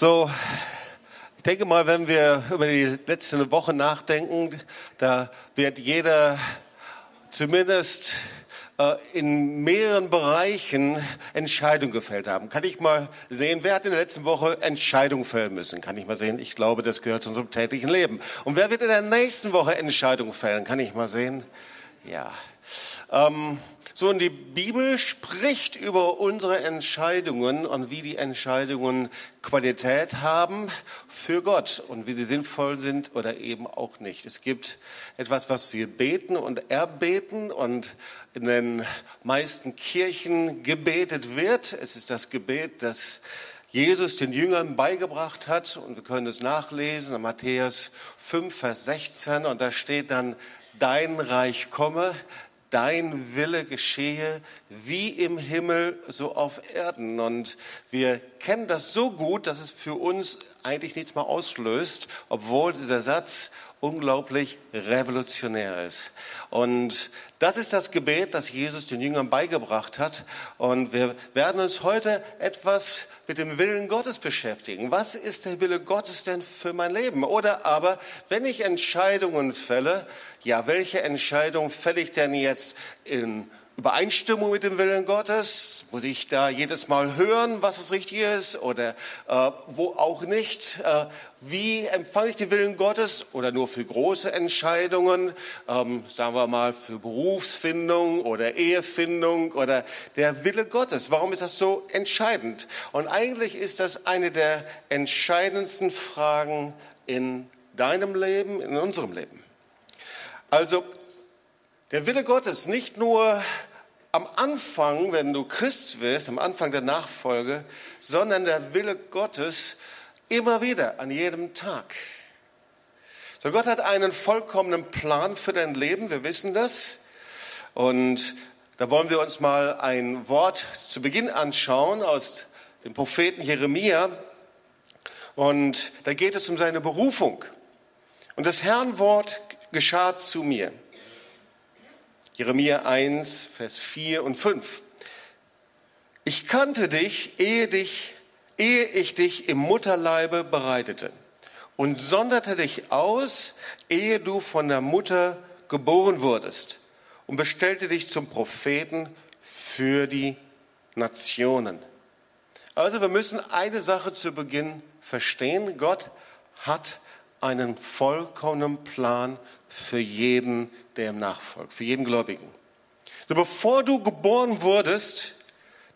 So, ich denke mal, wenn wir über die letzte Woche nachdenken, da wird jeder zumindest äh, in mehreren Bereichen Entscheidungen gefällt haben. Kann ich mal sehen, wer hat in der letzten Woche Entscheidungen fällen müssen? Kann ich mal sehen? Ich glaube, das gehört zu unserem täglichen Leben. Und wer wird in der nächsten Woche Entscheidungen fällen? Kann ich mal sehen? Ja. Ähm, so, und die Bibel spricht über unsere Entscheidungen und wie die Entscheidungen Qualität haben für Gott und wie sie sinnvoll sind oder eben auch nicht. Es gibt etwas, was wir beten und erbeten und in den meisten Kirchen gebetet wird. Es ist das Gebet, das Jesus den Jüngern beigebracht hat und wir können es nachlesen in Matthäus 5, Vers 16 und da steht dann, dein Reich komme, dein Wille geschehe, wie im Himmel, so auf Erden. Und wir kennen das so gut, dass es für uns eigentlich nichts mehr auslöst, obwohl dieser Satz unglaublich revolutionär ist. Und das ist das Gebet, das Jesus den Jüngern beigebracht hat. Und wir werden uns heute etwas mit dem Willen Gottes beschäftigen. Was ist der Wille Gottes denn für mein Leben? Oder aber, wenn ich Entscheidungen fälle, ja, welche Entscheidung fälle ich denn jetzt in Übereinstimmung mit dem Willen Gottes? Muss ich da jedes Mal hören, was es richtig ist oder äh, wo auch nicht? Äh, wie empfange ich den Willen Gottes oder nur für große Entscheidungen, ähm, sagen wir mal für Berufsfindung oder Ehefindung oder der Wille Gottes? Warum ist das so entscheidend? Und eigentlich ist das eine der entscheidendsten Fragen in deinem Leben, in unserem Leben. Also der Wille Gottes nicht nur am Anfang, wenn du Christ wirst, am Anfang der Nachfolge, sondern der Wille Gottes immer wieder, an jedem Tag. So, Gott hat einen vollkommenen Plan für dein Leben, wir wissen das. Und da wollen wir uns mal ein Wort zu Beginn anschauen aus dem Propheten Jeremia. Und da geht es um seine Berufung. Und das Herrnwort geschah zu mir. Jeremia 1, Vers 4 und 5. Ich kannte dich, ehe dich, ehe ich dich im Mutterleibe bereitete und sonderte dich aus, ehe du von der Mutter geboren wurdest und bestellte dich zum Propheten für die Nationen. Also wir müssen eine Sache zu Beginn verstehen. Gott hat einen vollkommenen Plan für jeden, der ihm nachfolgt, für jeden Gläubigen. So bevor du geboren wurdest,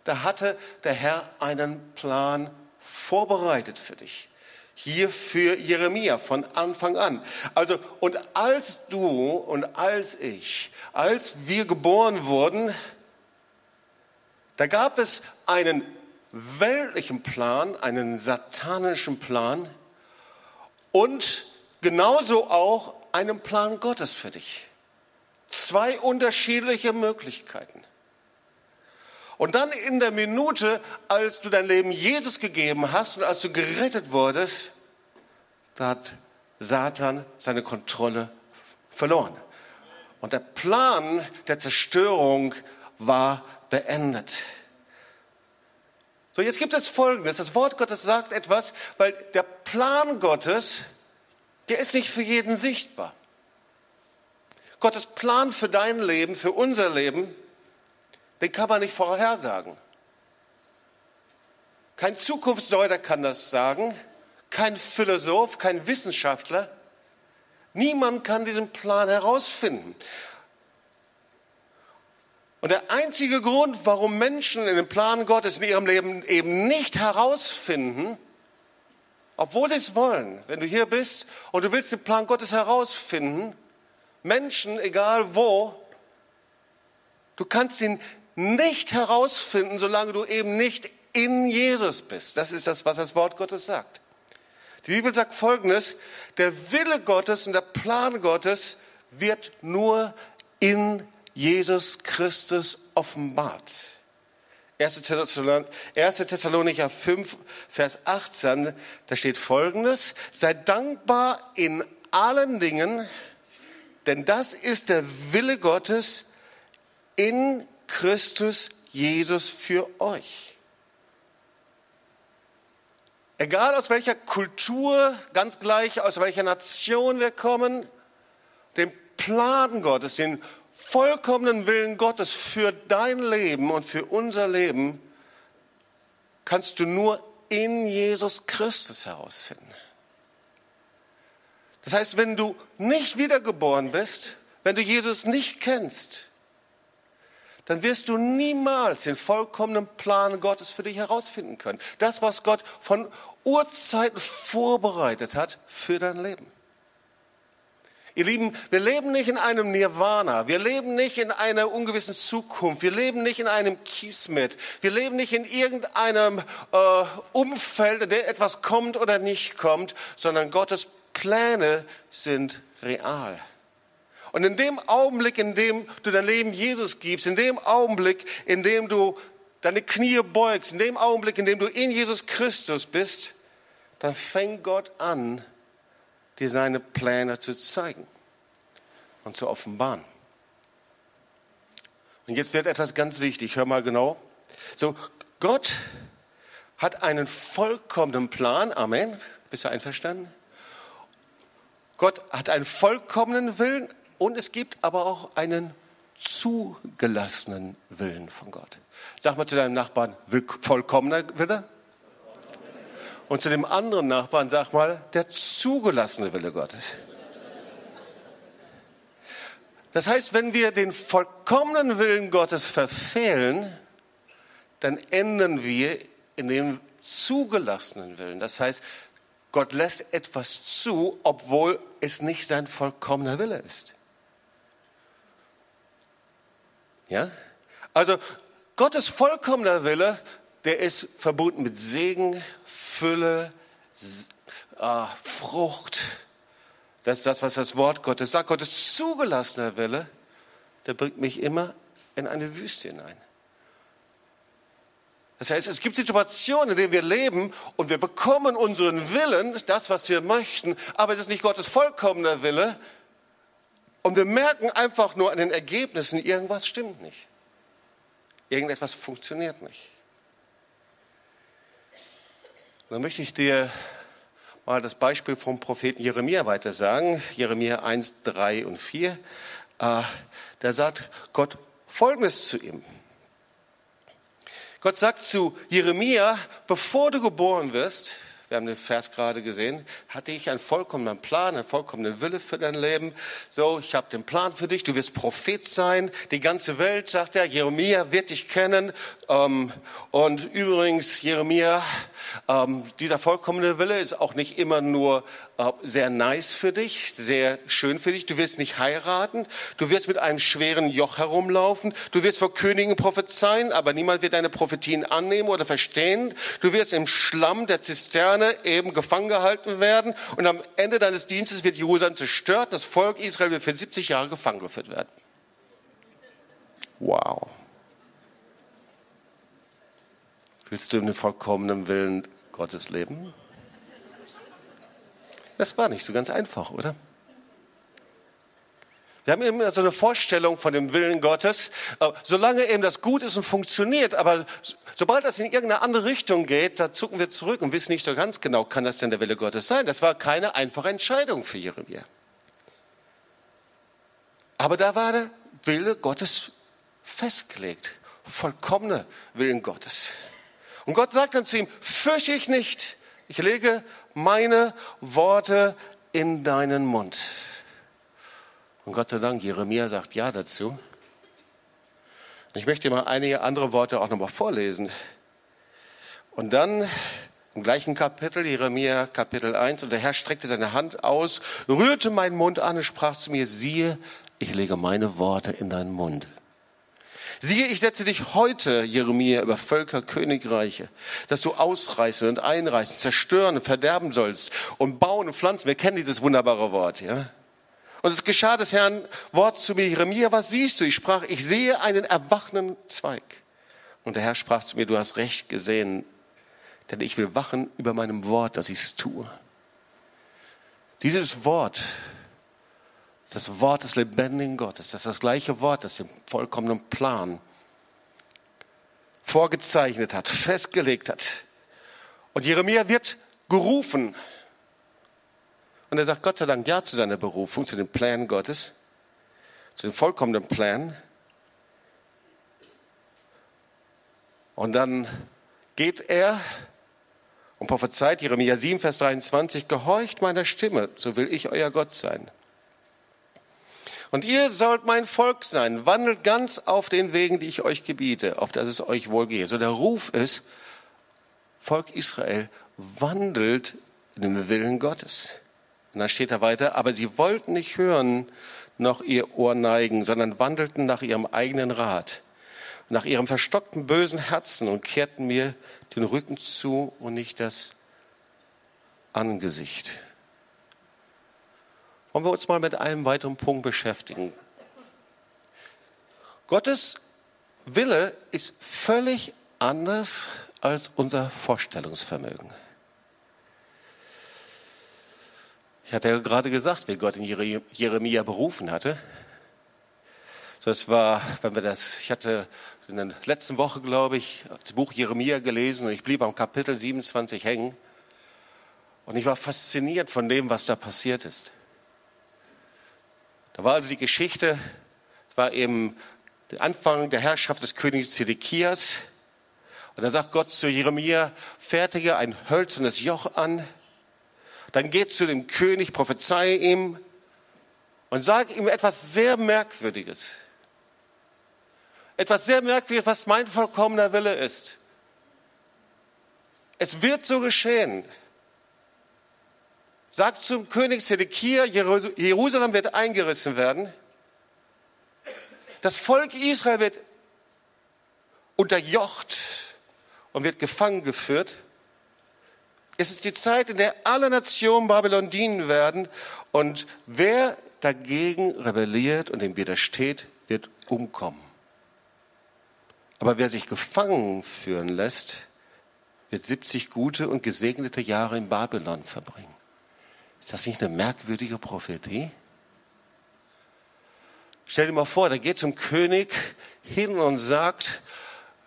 da hatte der Herr einen Plan vorbereitet für dich. Hier für Jeremia von Anfang an. Also, und als du und als ich, als wir geboren wurden, da gab es einen weltlichen Plan, einen satanischen Plan und genauso auch einen Plan Gottes für dich. Zwei unterschiedliche Möglichkeiten. Und dann in der Minute, als du dein Leben Jesus gegeben hast und als du gerettet wurdest, da hat Satan seine Kontrolle verloren. Und der Plan der Zerstörung war beendet. So, jetzt gibt es Folgendes. Das Wort Gottes sagt etwas, weil der Plan Gottes der ist nicht für jeden sichtbar. Gottes Plan für dein Leben, für unser Leben, den kann man nicht vorhersagen. Kein Zukunftsdeuter kann das sagen, kein Philosoph, kein Wissenschaftler. Niemand kann diesen Plan herausfinden. Und der einzige Grund, warum Menschen in den Plan Gottes in ihrem Leben eben nicht herausfinden, obwohl sie es wollen, wenn du hier bist und du willst den Plan Gottes herausfinden, Menschen, egal wo, du kannst ihn nicht herausfinden, solange du eben nicht in Jesus bist. Das ist das, was das Wort Gottes sagt. Die Bibel sagt Folgendes, der Wille Gottes und der Plan Gottes wird nur in Jesus Christus offenbart. 1. Thessalonicher 5, Vers 18, da steht folgendes, seid dankbar in allen Dingen, denn das ist der Wille Gottes in Christus Jesus für euch. Egal aus welcher Kultur, ganz gleich aus welcher Nation wir kommen, den Plan Gottes, den vollkommenen Willen Gottes für dein Leben und für unser Leben kannst du nur in Jesus Christus herausfinden. Das heißt, wenn du nicht wiedergeboren bist, wenn du Jesus nicht kennst, dann wirst du niemals den vollkommenen Plan Gottes für dich herausfinden können. Das, was Gott von Urzeiten vorbereitet hat für dein Leben. Ihr Lieben, wir leben nicht in einem Nirvana. Wir leben nicht in einer ungewissen Zukunft. Wir leben nicht in einem Kismet. Wir leben nicht in irgendeinem äh, Umfeld, in dem etwas kommt oder nicht kommt, sondern Gottes Pläne sind real. Und in dem Augenblick, in dem du dein Leben Jesus gibst, in dem Augenblick, in dem du deine Knie beugst, in dem Augenblick, in dem du in Jesus Christus bist, dann fängt Gott an, dir seine Pläne zu zeigen und zu offenbaren. Und jetzt wird etwas ganz wichtig, hör mal genau. So, Gott hat einen vollkommenen Plan, Amen. Bist du einverstanden? Gott hat einen vollkommenen Willen und es gibt aber auch einen zugelassenen Willen von Gott. Sag mal zu deinem Nachbarn, vollkommener Wille? Und zu dem anderen Nachbarn sag mal, der zugelassene Wille Gottes. Das heißt, wenn wir den vollkommenen Willen Gottes verfehlen, dann enden wir in dem zugelassenen Willen. Das heißt, Gott lässt etwas zu, obwohl es nicht sein vollkommener Wille ist. Ja? Also Gottes vollkommener Wille, der ist verbunden mit Segen, Fülle, äh, Frucht. Das ist das, was das Wort Gottes sagt. Gottes zugelassener Wille, der bringt mich immer in eine Wüste hinein. Das heißt, es gibt Situationen, in denen wir leben und wir bekommen unseren Willen, das, was wir möchten, aber es ist nicht Gottes vollkommener Wille. Und wir merken einfach nur an den Ergebnissen, irgendwas stimmt nicht. Irgendetwas funktioniert nicht. Dann möchte ich dir mal das Beispiel vom Propheten Jeremia weiter sagen. Jeremia 1, 3 und 4. Äh, da sagt Gott Folgendes zu ihm. Gott sagt zu Jeremia, bevor du geboren wirst, wir haben den Vers gerade gesehen, hatte ich einen vollkommenen Plan, einen vollkommenen Wille für dein Leben. So, ich habe den Plan für dich, du wirst Prophet sein. Die ganze Welt, sagt er, Jeremia wird dich kennen. Ähm, und übrigens, Jeremia, ähm, dieser vollkommene Wille ist auch nicht immer nur äh, sehr nice für dich, sehr schön für dich. Du wirst nicht heiraten, du wirst mit einem schweren Joch herumlaufen, du wirst vor Königen prophezeien, aber niemand wird deine Prophetien annehmen oder verstehen. Du wirst im Schlamm der Zisterne Zisterne eben gefangen gehalten werden und am Ende deines Dienstes wird Jerusalem zerstört. Das Volk Israel wird für 70 Jahre gefangen geführt werden. Wow. Willst du in den vollkommenen Willen Gottes leben? Das war nicht so ganz einfach, oder? Wir haben immer so eine Vorstellung von dem Willen Gottes, äh, solange eben das gut ist und funktioniert, aber sobald das in irgendeine andere Richtung geht, da zucken wir zurück und wissen nicht so ganz genau, kann das denn der Wille Gottes sein? Das war keine einfache Entscheidung für Jeremia. Aber da war der Wille Gottes festgelegt, vollkommene Willen Gottes. Und Gott sagt dann zu ihm, fürchte ich nicht, ich lege meine Worte in deinen Mund. Und Gott sei Dank, Jeremia sagt Ja dazu. Ich möchte mal einige andere Worte auch nochmal vorlesen. Und dann im gleichen Kapitel, Jeremia Kapitel 1, und der Herr streckte seine Hand aus, rührte meinen Mund an und sprach zu mir, siehe, ich lege meine Worte in deinen Mund. Siehe, ich setze dich heute, Jeremia, über Völker, Königreiche, dass du ausreißen und einreißen, zerstören und verderben sollst und bauen und pflanzen. Wir kennen dieses wunderbare Wort, ja? Und es geschah des Herrn Wort zu mir, Jeremia, was siehst du? Ich sprach, ich sehe einen erwachenden Zweig. Und der Herr sprach zu mir, du hast recht gesehen, denn ich will wachen über meinem Wort, dass ich es tue. Dieses Wort, das Wort des lebendigen Gottes, das ist das gleiche Wort, das den vollkommenen Plan vorgezeichnet hat, festgelegt hat. Und Jeremia wird gerufen. Und er sagt Gott sei Dank Ja zu seiner Berufung, zu den Plänen Gottes, zu dem vollkommenen Plan. Und dann geht er und prophezeit Jeremia 7, Vers 23, gehorcht meiner Stimme, so will ich euer Gott sein. Und ihr sollt mein Volk sein, wandelt ganz auf den Wegen, die ich euch gebiete, auf dass es euch wohl gehe. So der Ruf ist, Volk Israel, wandelt in den Willen Gottes. Und dann steht er weiter, aber sie wollten nicht hören, noch ihr Ohr neigen, sondern wandelten nach ihrem eigenen Rat, nach ihrem verstockten bösen Herzen und kehrten mir den Rücken zu und nicht das Angesicht. Wollen wir uns mal mit einem weiteren Punkt beschäftigen. Gottes Wille ist völlig anders als unser Vorstellungsvermögen. Ich hatte ja gerade gesagt, wie Gott in Jeremia berufen hatte. Das war, wenn wir das, ich hatte in der letzten Woche, glaube ich, das Buch Jeremia gelesen und ich blieb am Kapitel 27 hängen. Und ich war fasziniert von dem, was da passiert ist. Da war also die Geschichte, es war eben der Anfang der Herrschaft des Königs Zedekias. Und da sagt Gott zu Jeremia, fertige ein hölzernes Joch an, dann geht zu dem König, prophezei ihm und sag ihm etwas sehr Merkwürdiges. Etwas sehr Merkwürdiges, was mein vollkommener Wille ist. Es wird so geschehen. Sagt zum König Zedekia, Jerusalem wird eingerissen werden. Das Volk Israel wird unterjocht und wird gefangen geführt. Es ist die Zeit, in der alle Nationen Babylon dienen werden und wer dagegen rebelliert und dem widersteht, wird umkommen. Aber wer sich gefangen führen lässt, wird 70 gute und gesegnete Jahre in Babylon verbringen. Ist das nicht eine merkwürdige Prophetie? Stell dir mal vor, da geht zum König hin und sagt,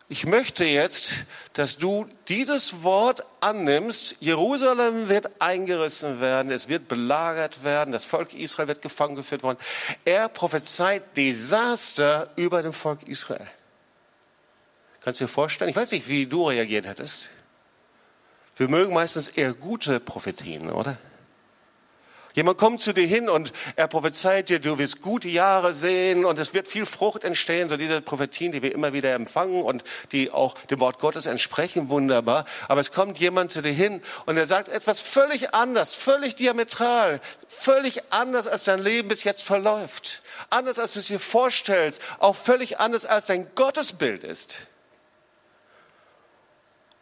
ich möchte jetzt, dass du dieses Wort annimmst. Jerusalem wird eingerissen werden, es wird belagert werden, das Volk Israel wird gefangen geführt worden. Er prophezeit Desaster über dem Volk Israel. Kannst du dir vorstellen? Ich weiß nicht, wie du reagiert hättest. Wir mögen meistens eher gute Prophetien, oder? Jemand kommt zu dir hin und er prophezeit dir, du wirst gute Jahre sehen und es wird viel Frucht entstehen. So diese Prophetien, die wir immer wieder empfangen und die auch dem Wort Gottes entsprechen, wunderbar. Aber es kommt jemand zu dir hin und er sagt etwas völlig anders, völlig diametral, völlig anders, als dein Leben bis jetzt verläuft. Anders, als du es dir vorstellst, auch völlig anders, als dein Gottesbild ist.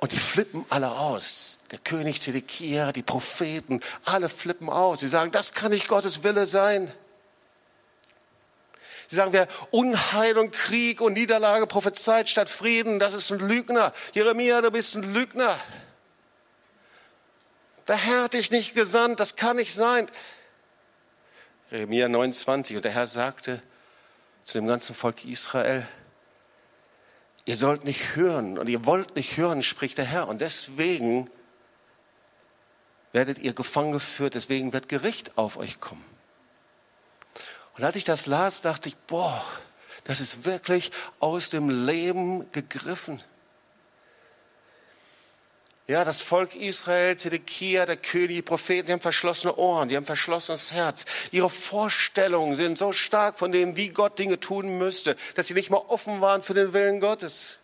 Und die flippen alle aus. Der König Zedekia, die Propheten, alle flippen aus. Sie sagen, das kann nicht Gottes Wille sein. Sie sagen, wer Unheil und Krieg und Niederlage prophezeit statt Frieden, das ist ein Lügner. Jeremia, du bist ein Lügner. Der Herr hat dich nicht gesandt, das kann nicht sein. Jeremia 29, und der Herr sagte zu dem ganzen Volk Israel, Ihr sollt nicht hören und ihr wollt nicht hören, spricht der Herr. Und deswegen werdet ihr gefangen geführt, deswegen wird Gericht auf euch kommen. Und als ich das las, dachte ich, boah, das ist wirklich aus dem Leben gegriffen. Ja, das Volk Israel, Zedekia, der König, die Propheten, sie haben verschlossene Ohren, sie haben verschlossenes Herz. Ihre Vorstellungen sind so stark von dem, wie Gott Dinge tun müsste, dass sie nicht mal offen waren für den Willen Gottes.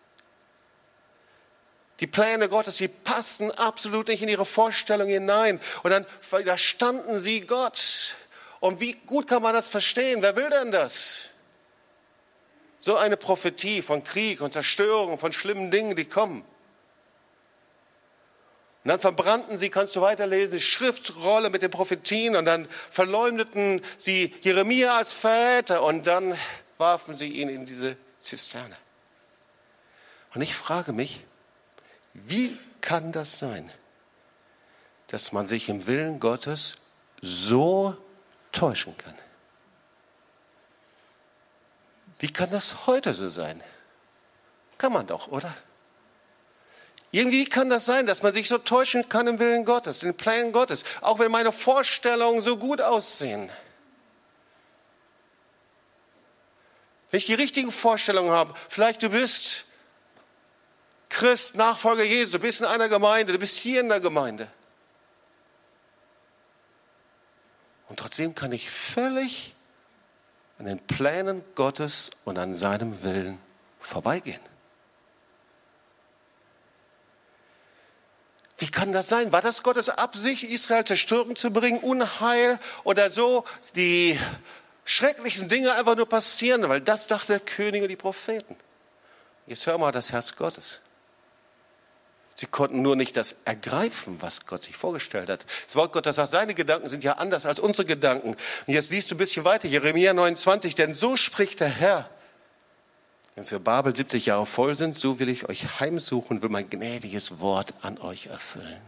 Die Pläne Gottes, sie passten absolut nicht in ihre Vorstellung hinein. Und dann widerstanden sie Gott. Und wie gut kann man das verstehen? Wer will denn das? So eine Prophetie von Krieg und Zerstörung, von schlimmen Dingen, die kommen. Und dann verbrannten sie, kannst du weiterlesen, die Schriftrolle mit den Prophetien und dann verleumdeten sie Jeremia als Verräter und dann warfen sie ihn in diese Zisterne. Und ich frage mich, wie kann das sein, dass man sich im Willen Gottes so täuschen kann? Wie kann das heute so sein? Kann man doch, oder? Irgendwie kann das sein, dass man sich so täuschen kann im Willen Gottes, den Plänen Gottes, auch wenn meine Vorstellungen so gut aussehen. Wenn ich die richtigen Vorstellungen habe, vielleicht du bist Christ, Nachfolger Jesu, du bist in einer Gemeinde, du bist hier in der Gemeinde. Und trotzdem kann ich völlig an den Plänen Gottes und an seinem Willen vorbeigehen. Wie kann das sein? War das Gottes Absicht, Israel Zerstörung zu bringen, Unheil oder so die schrecklichsten Dinge einfach nur passieren? Weil das dachte der König und die Propheten. Jetzt hör mal das Herz Gottes. Sie konnten nur nicht das ergreifen, was Gott sich vorgestellt hat. Das Wort Gottes sagt, seine Gedanken sind ja anders als unsere Gedanken. Und jetzt liest du ein bisschen weiter, Jeremia 29, denn so spricht der Herr. Wenn für Babel 70 Jahre voll sind, so will ich euch heimsuchen und will mein gnädiges Wort an euch erfüllen.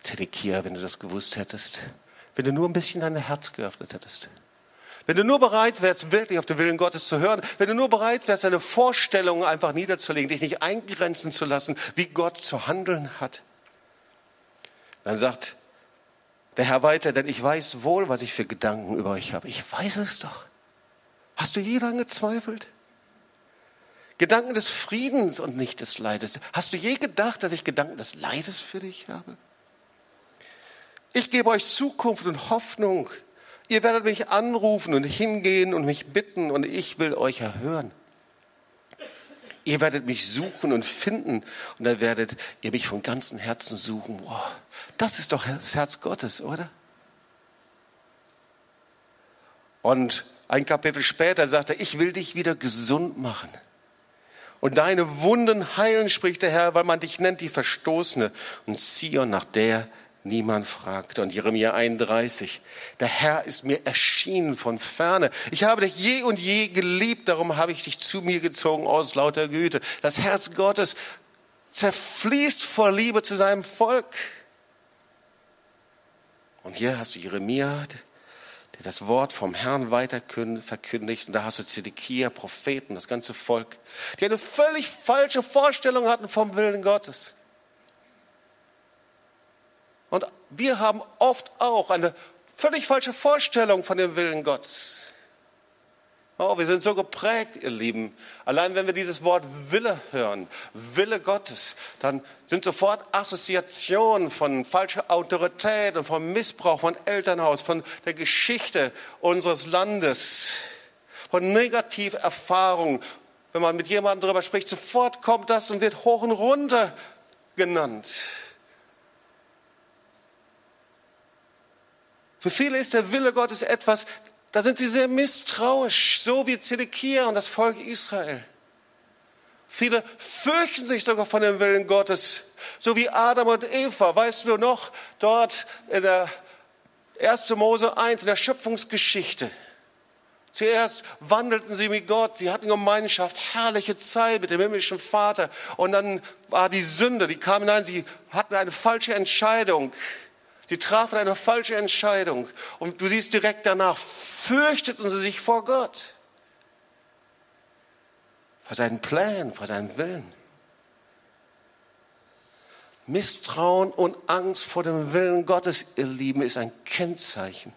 Zedekia, wenn du das gewusst hättest, wenn du nur ein bisschen dein Herz geöffnet hättest. Wenn du nur bereit wärst, wirklich auf den Willen Gottes zu hören, wenn du nur bereit wärst, deine Vorstellungen einfach niederzulegen, dich nicht eingrenzen zu lassen, wie Gott zu handeln hat, dann sagt der Herr weiter, denn ich weiß wohl, was ich für Gedanken über euch habe. Ich weiß es doch. Hast du je daran gezweifelt? Gedanken des Friedens und nicht des Leides. Hast du je gedacht, dass ich Gedanken des Leides für dich habe? Ich gebe euch Zukunft und Hoffnung. Ihr werdet mich anrufen und hingehen und mich bitten und ich will euch erhören. Ihr werdet mich suchen und finden und dann werdet ihr mich von ganzem Herzen suchen. Wow, das ist doch das Herz Gottes, oder? Und ein Kapitel später sagt er, ich will dich wieder gesund machen. Und deine Wunden heilen, spricht der Herr, weil man dich nennt die Verstoßene und Zion nach der Niemand fragte. Und Jeremia 31, der Herr ist mir erschienen von ferne. Ich habe dich je und je geliebt, darum habe ich dich zu mir gezogen aus lauter Güte. Das Herz Gottes zerfließt vor Liebe zu seinem Volk. Und hier hast du Jeremia, der das Wort vom Herrn weiter verkündigt. Und da hast du Zedekia, Propheten, das ganze Volk, die eine völlig falsche Vorstellung hatten vom Willen Gottes. Und wir haben oft auch eine völlig falsche Vorstellung von dem Willen Gottes. Oh, wir sind so geprägt, ihr Lieben. Allein wenn wir dieses Wort Wille hören, Wille Gottes, dann sind sofort Assoziationen von falscher Autorität und vom Missbrauch von Elternhaus, von der Geschichte unseres Landes, von Negativerfahrungen. Wenn man mit jemandem darüber spricht, sofort kommt das und wird hoch und runter genannt. Für viele ist der Wille Gottes etwas, da sind sie sehr misstrauisch, so wie Zedekia und das Volk Israel. Viele fürchten sich sogar von dem Willen Gottes, so wie Adam und Eva. Weißt du noch, dort in der 1. Mose 1, in der Schöpfungsgeschichte. Zuerst wandelten sie mit Gott, sie hatten Gemeinschaft, herrliche Zeit mit dem himmlischen Vater. Und dann war die Sünde, die kam hinein, sie hatten eine falsche Entscheidung. Sie trafen eine falsche Entscheidung. Und du siehst direkt danach, fürchteten sie sich vor Gott. Vor seinen Plänen, vor seinem Willen. Misstrauen und Angst vor dem Willen Gottes, ihr Lieben, ist ein Kennzeichen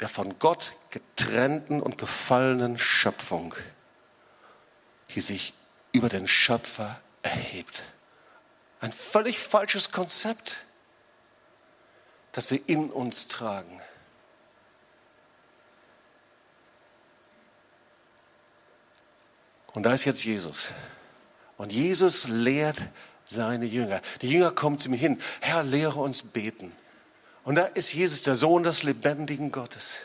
der von Gott getrennten und gefallenen Schöpfung, die sich über den Schöpfer erhebt. Ein völlig falsches Konzept, das wir in uns tragen. Und da ist jetzt Jesus. Und Jesus lehrt seine Jünger. Die Jünger kommen zu mir hin, Herr, lehre uns beten. Und da ist Jesus, der Sohn des lebendigen Gottes,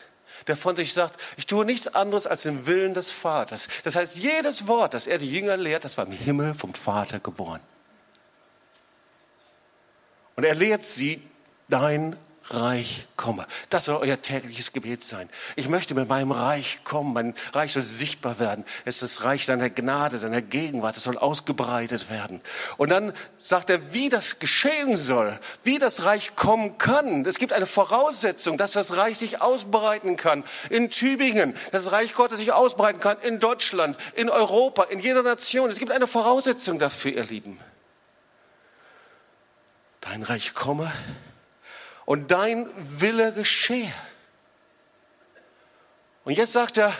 der von sich sagt, ich tue nichts anderes als den Willen des Vaters. Das heißt, jedes Wort, das er die Jünger lehrt, das war im Himmel vom Vater geboren. Und er lehrt sie, dein Reich komme. Das soll euer tägliches Gebet sein. Ich möchte mit meinem Reich kommen. Mein Reich soll sichtbar werden. Es ist das Reich seiner Gnade, seiner Gegenwart. Es soll ausgebreitet werden. Und dann sagt er, wie das geschehen soll, wie das Reich kommen kann. Es gibt eine Voraussetzung, dass das Reich sich ausbreiten kann. In Tübingen, dass das Reich Gottes sich ausbreiten kann. In Deutschland, in Europa, in jeder Nation. Es gibt eine Voraussetzung dafür, ihr Lieben. Dein Reich komme und dein Wille geschehe. Und jetzt sagt er,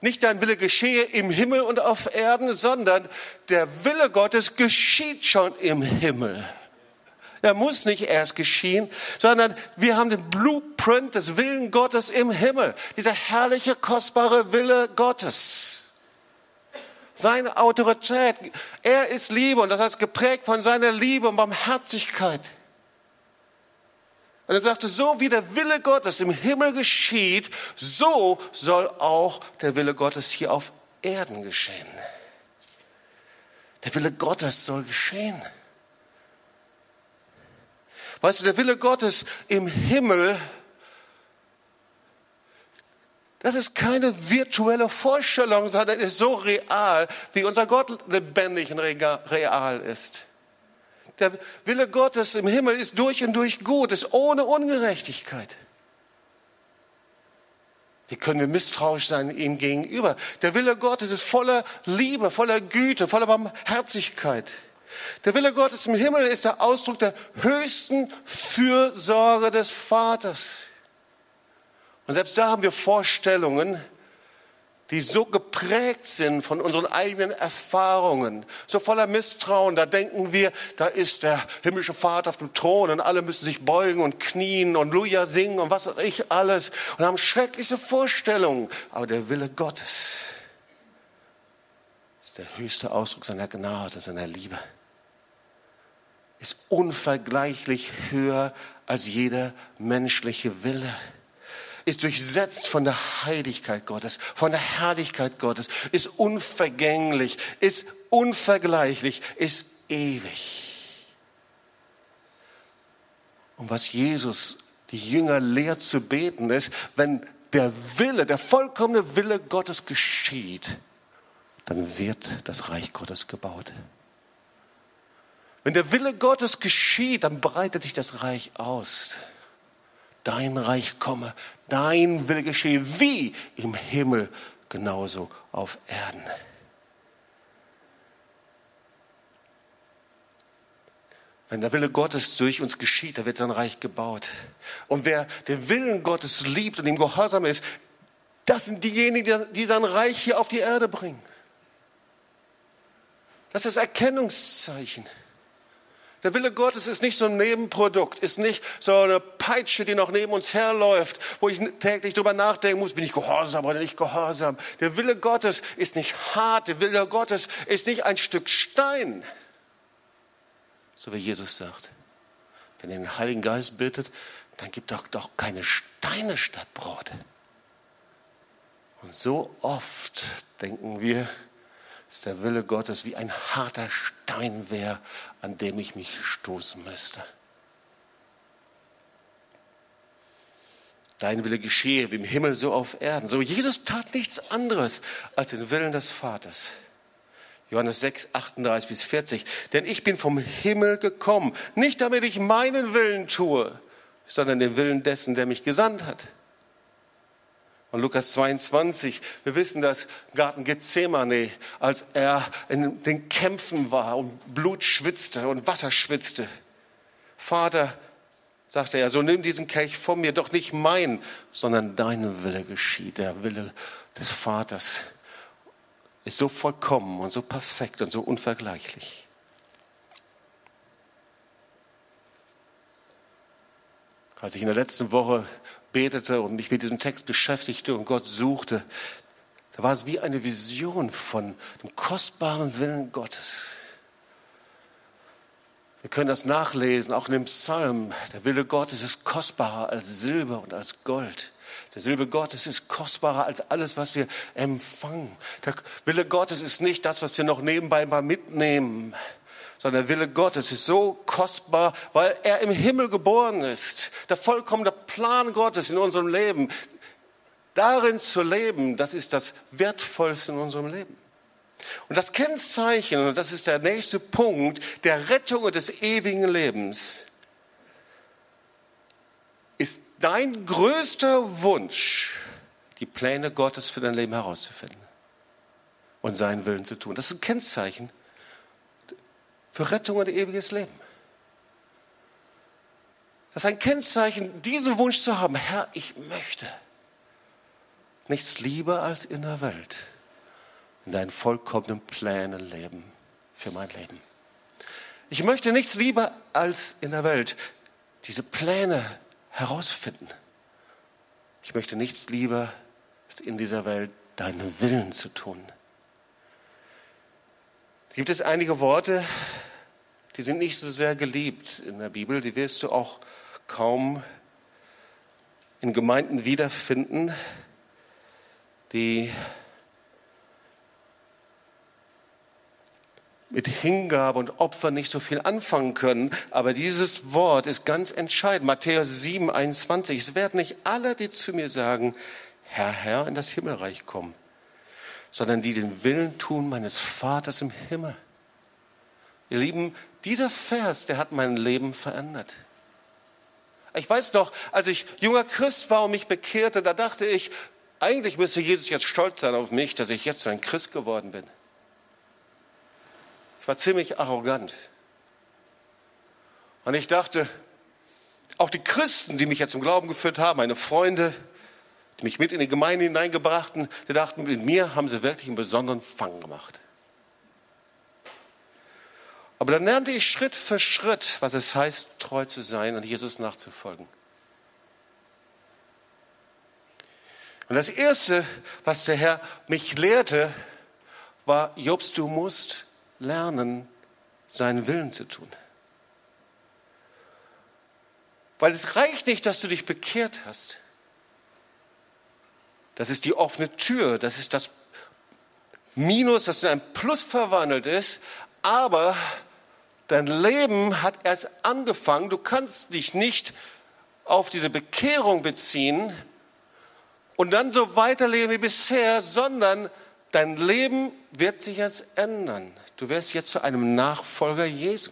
nicht dein Wille geschehe im Himmel und auf Erden, sondern der Wille Gottes geschieht schon im Himmel. Er muss nicht erst geschehen, sondern wir haben den Blueprint des Willen Gottes im Himmel. Dieser herrliche, kostbare Wille Gottes. Seine Autorität. Er ist Liebe und das heißt geprägt von seiner Liebe und Barmherzigkeit. Und er sagte, so wie der Wille Gottes im Himmel geschieht, so soll auch der Wille Gottes hier auf Erden geschehen. Der Wille Gottes soll geschehen. Weißt du, der Wille Gottes im Himmel, das ist keine virtuelle Vorstellung, sondern ist so real, wie unser Gott lebendig und real ist. Der Wille Gottes im Himmel ist durch und durch gut, ist ohne Ungerechtigkeit. Wie können wir misstrauisch sein ihm gegenüber? Der Wille Gottes ist voller Liebe, voller Güte, voller Barmherzigkeit. Der Wille Gottes im Himmel ist der Ausdruck der höchsten Fürsorge des Vaters. Und selbst da haben wir Vorstellungen, die so geprägt sind von unseren eigenen Erfahrungen, so voller Misstrauen. Da denken wir, da ist der himmlische Vater auf dem Thron und alle müssen sich beugen und knien und Luja singen und was weiß ich alles und haben schreckliche Vorstellungen. Aber der Wille Gottes ist der höchste Ausdruck seiner Gnade, seiner Liebe. Ist unvergleichlich höher als jeder menschliche Wille ist durchsetzt von der Heiligkeit Gottes, von der Herrlichkeit Gottes, ist unvergänglich, ist unvergleichlich, ist ewig. Und was Jesus die Jünger lehrt zu beten ist, wenn der Wille, der vollkommene Wille Gottes geschieht, dann wird das Reich Gottes gebaut. Wenn der Wille Gottes geschieht, dann breitet sich das Reich aus dein Reich komme, dein Wille geschehe, wie im Himmel, genauso auf Erden. Wenn der Wille Gottes durch uns geschieht, da wird sein Reich gebaut. Und wer den Willen Gottes liebt und ihm gehorsam ist, das sind diejenigen, die sein Reich hier auf die Erde bringen. Das ist Erkennungszeichen. Der Wille Gottes ist nicht so ein Nebenprodukt, ist nicht so eine Peitsche, die noch neben uns herläuft, wo ich täglich drüber nachdenken muss, bin ich gehorsam oder nicht gehorsam. Der Wille Gottes ist nicht hart, der Wille Gottes ist nicht ein Stück Stein, so wie Jesus sagt. Wenn ihr den Heiligen Geist bittet, dann gibt doch doch keine Steine statt Brot. Und so oft denken wir, ist der Wille Gottes wie ein harter Stein wäre, an dem ich mich stoßen müsste. Dein Wille geschehe wie im Himmel so auf Erden. So Jesus tat nichts anderes als den Willen des Vaters. Johannes 6, 38 bis 40. Denn ich bin vom Himmel gekommen, nicht damit ich meinen Willen tue, sondern den Willen dessen, der mich gesandt hat. Und Lukas 22, wir wissen das, Garten Gethsemane, als er in den Kämpfen war und Blut schwitzte und Wasser schwitzte. Vater, sagte er, so nimm diesen Kelch von mir, doch nicht mein, sondern dein Wille geschieht, der Wille des Vaters ist so vollkommen und so perfekt und so unvergleichlich. Als ich in der letzten Woche betete und mich mit diesem Text beschäftigte und Gott suchte, da war es wie eine Vision von dem kostbaren Willen Gottes. Wir können das nachlesen, auch in dem Psalm. Der Wille Gottes ist kostbarer als Silber und als Gold. Der Silber Gottes ist kostbarer als alles, was wir empfangen. Der Wille Gottes ist nicht das, was wir noch nebenbei mal mitnehmen, sondern der Wille Gottes ist so kostbar, weil er im Himmel geboren ist. Der vollkommene Plan Gottes in unserem Leben, darin zu leben, das ist das Wertvollste in unserem Leben. Und das Kennzeichen, und das ist der nächste Punkt, der Rettung des ewigen Lebens, ist dein größter Wunsch, die Pläne Gottes für dein Leben herauszufinden und seinen Willen zu tun. Das ist ein Kennzeichen für Rettung und ewiges Leben. Das ist ein Kennzeichen, diesen Wunsch zu haben. Herr, ich möchte nichts lieber als in der Welt in deinen vollkommenen Plänen leben für mein Leben. Ich möchte nichts lieber als in der Welt diese Pläne herausfinden. Ich möchte nichts lieber als in dieser Welt deinen Willen zu tun. Gibt es einige Worte, die sind nicht so sehr geliebt in der Bibel, die wirst du auch kaum in Gemeinden wiederfinden, die mit Hingabe und Opfer nicht so viel anfangen können. Aber dieses Wort ist ganz entscheidend. Matthäus 7, 21. Es werden nicht alle, die zu mir sagen, Herr, Herr, in das Himmelreich kommen, sondern die den Willen tun meines Vaters im Himmel. Ihr Lieben, dieser Vers, der hat mein Leben verändert. Ich weiß noch, als ich junger Christ war und mich bekehrte, da dachte ich, eigentlich müsste Jesus jetzt stolz sein auf mich, dass ich jetzt ein Christ geworden bin. Ich war ziemlich arrogant. Und ich dachte, auch die Christen, die mich jetzt zum Glauben geführt haben, meine Freunde, die mich mit in die Gemeinde hineingebrachten, die dachten, mit mir haben sie wirklich einen besonderen Fang gemacht. Aber dann lernte ich Schritt für Schritt, was es heißt, treu zu sein und Jesus nachzufolgen. Und das Erste, was der Herr mich lehrte, war, Jobs, du musst lernen, seinen Willen zu tun. Weil es reicht nicht, dass du dich bekehrt hast. Das ist die offene Tür, das ist das Minus, das in ein Plus verwandelt ist, aber dein Leben hat erst angefangen. Du kannst dich nicht auf diese Bekehrung beziehen und dann so weiterleben wie bisher, sondern dein Leben wird sich jetzt ändern. Du wirst jetzt zu einem Nachfolger Jesu.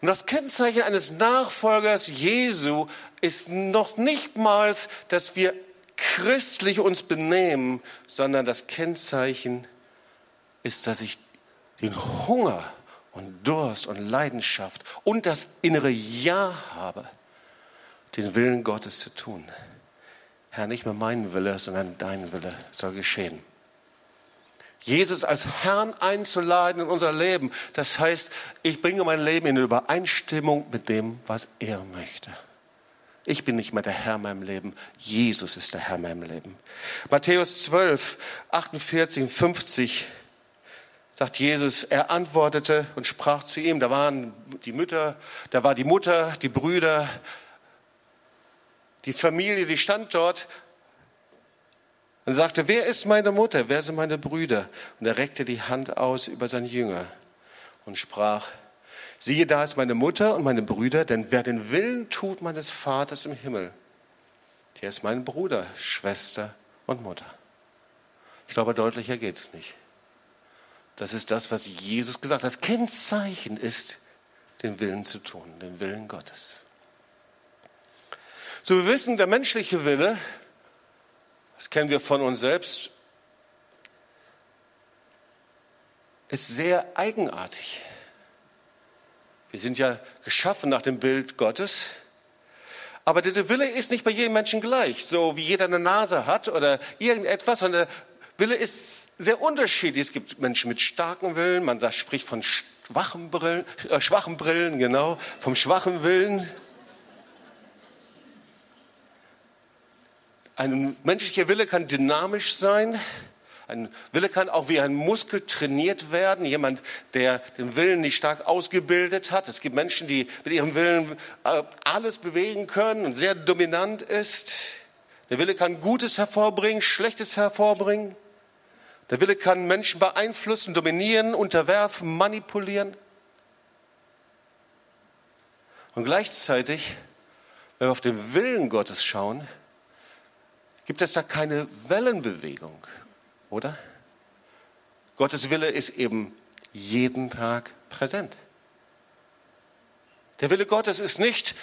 Und das Kennzeichen eines Nachfolgers Jesu ist noch nicht mal, dass wir christlich uns benehmen, sondern das Kennzeichen ist, dass ich den Hunger und Durst und Leidenschaft und das innere Ja habe, den Willen Gottes zu tun. Herr, nicht mehr mein Wille, sondern dein Wille soll geschehen. Jesus als Herrn einzuladen in unser Leben. Das heißt, ich bringe mein Leben in Übereinstimmung mit dem, was er möchte. Ich bin nicht mehr der Herr in meinem Leben. Jesus ist der Herr in meinem Leben. Matthäus 12, 48, 50 sagt Jesus, er antwortete und sprach zu ihm, da waren die Mütter, da war die Mutter, die Brüder, die Familie, die stand dort und sagte, wer ist meine Mutter, wer sind meine Brüder? Und er reckte die Hand aus über seinen Jünger und sprach, siehe, da ist meine Mutter und meine Brüder, denn wer den Willen tut meines Vaters im Himmel, der ist mein Bruder, Schwester und Mutter. Ich glaube, deutlicher geht's nicht. Das ist das, was Jesus gesagt hat. Das Kennzeichen ist, den Willen zu tun, den Willen Gottes. So wir wissen, der menschliche Wille das kennen wir von uns selbst, ist sehr eigenartig. Wir sind ja geschaffen nach dem Bild Gottes. Aber dieser Wille ist nicht bei jedem Menschen gleich, so wie jeder eine Nase hat oder irgendetwas, sondern der Wille ist sehr unterschiedlich. Es gibt Menschen mit starken Willen, man sagt, spricht von schwachen Brillen, äh, schwachen Brillen, genau, vom schwachen Willen. Ein menschlicher Wille kann dynamisch sein. Ein Wille kann auch wie ein Muskel trainiert werden. Jemand, der den Willen nicht stark ausgebildet hat. Es gibt Menschen, die mit ihrem Willen äh, alles bewegen können und sehr dominant ist. Der Wille kann Gutes hervorbringen, Schlechtes hervorbringen. Der Wille kann Menschen beeinflussen, dominieren, unterwerfen, manipulieren. Und gleichzeitig, wenn wir auf den Willen Gottes schauen, gibt es da keine Wellenbewegung, oder? Gottes Wille ist eben jeden Tag präsent. Der Wille Gottes ist nicht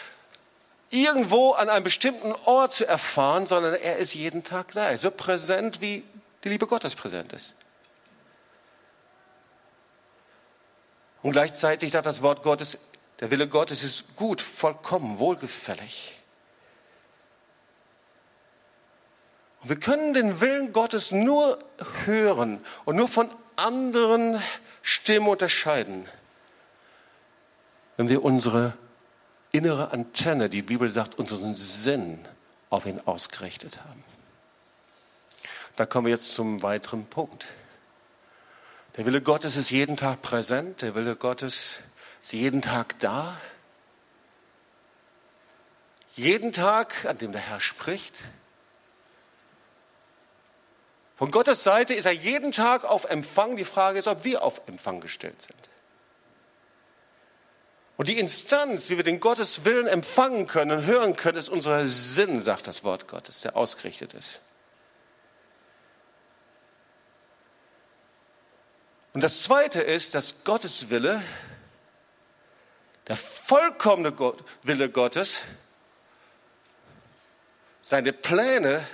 irgendwo an einem bestimmten Ort zu erfahren, sondern er ist jeden Tag da. so präsent, wie die Liebe Gottes präsent ist. Und gleichzeitig sagt das Wort Gottes, der Wille Gottes ist gut, vollkommen, wohlgefällig. Und wir können den Willen Gottes nur hören und nur von anderen Stimmen unterscheiden, wenn wir unsere innere Antenne, die Bibel sagt, unseren Sinn auf ihn ausgerichtet haben. Da kommen wir jetzt zum weiteren Punkt. Der Wille Gottes ist jeden Tag präsent, der Wille Gottes ist jeden Tag da. Jeden Tag, an dem der Herr spricht. Von Gottes Seite ist er jeden Tag auf Empfang. Die Frage ist, ob wir auf Empfang gestellt sind. Und die Instanz, wie wir den Gottes Willen empfangen können und hören können, ist unser Sinn, sagt das Wort Gottes, der ausgerichtet ist. Und das Zweite ist, dass Gottes Wille, der vollkommene Wille Gottes, seine Pläne,